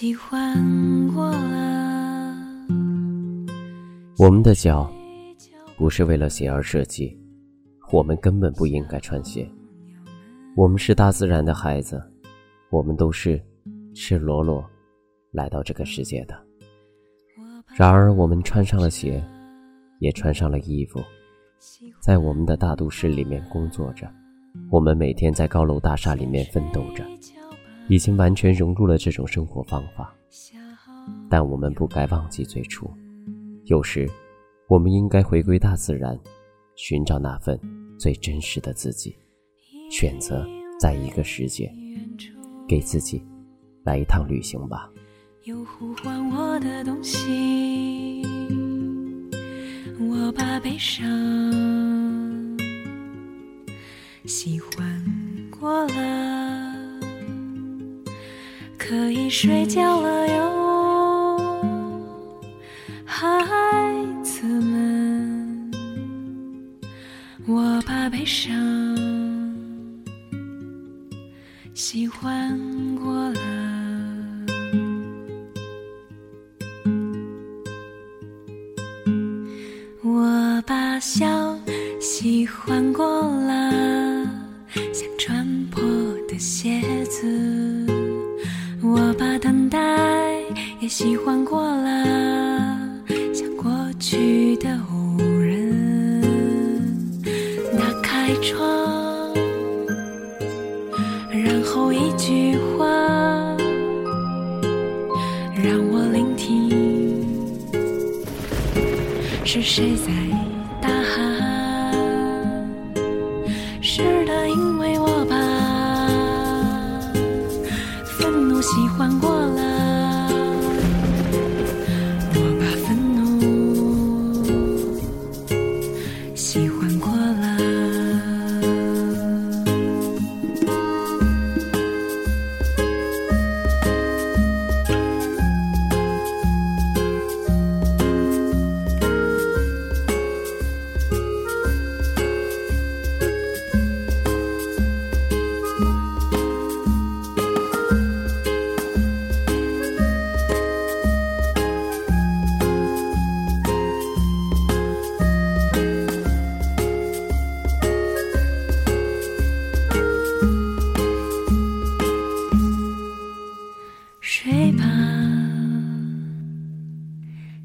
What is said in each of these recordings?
喜欢过了。我们的脚不是为了鞋而设计，我们根本不应该穿鞋。我们是大自然的孩子，我们都是赤裸裸来到这个世界的。然而，我们穿上了鞋，也穿上了衣服，在我们的大都市里面工作着。我们每天在高楼大厦里面奋斗着，已经完全融入了这种生活方法。但我们不该忘记最初，有时我们应该回归大自然，寻找那份最真实的自己。选择在一个世界，给自己来一趟旅行吧。有呼唤我的东西，我把悲伤喜欢过了，可以睡觉了哟，孩子们，我把悲伤。喜欢过了，我把笑喜欢过了，喜欢过了，像过去的无人。打开窗。然后一句话，让我聆听，是谁在大喊？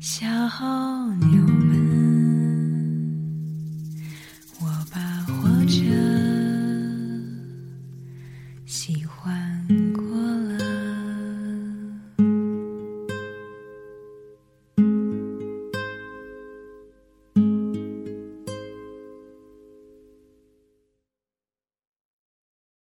小候鸟，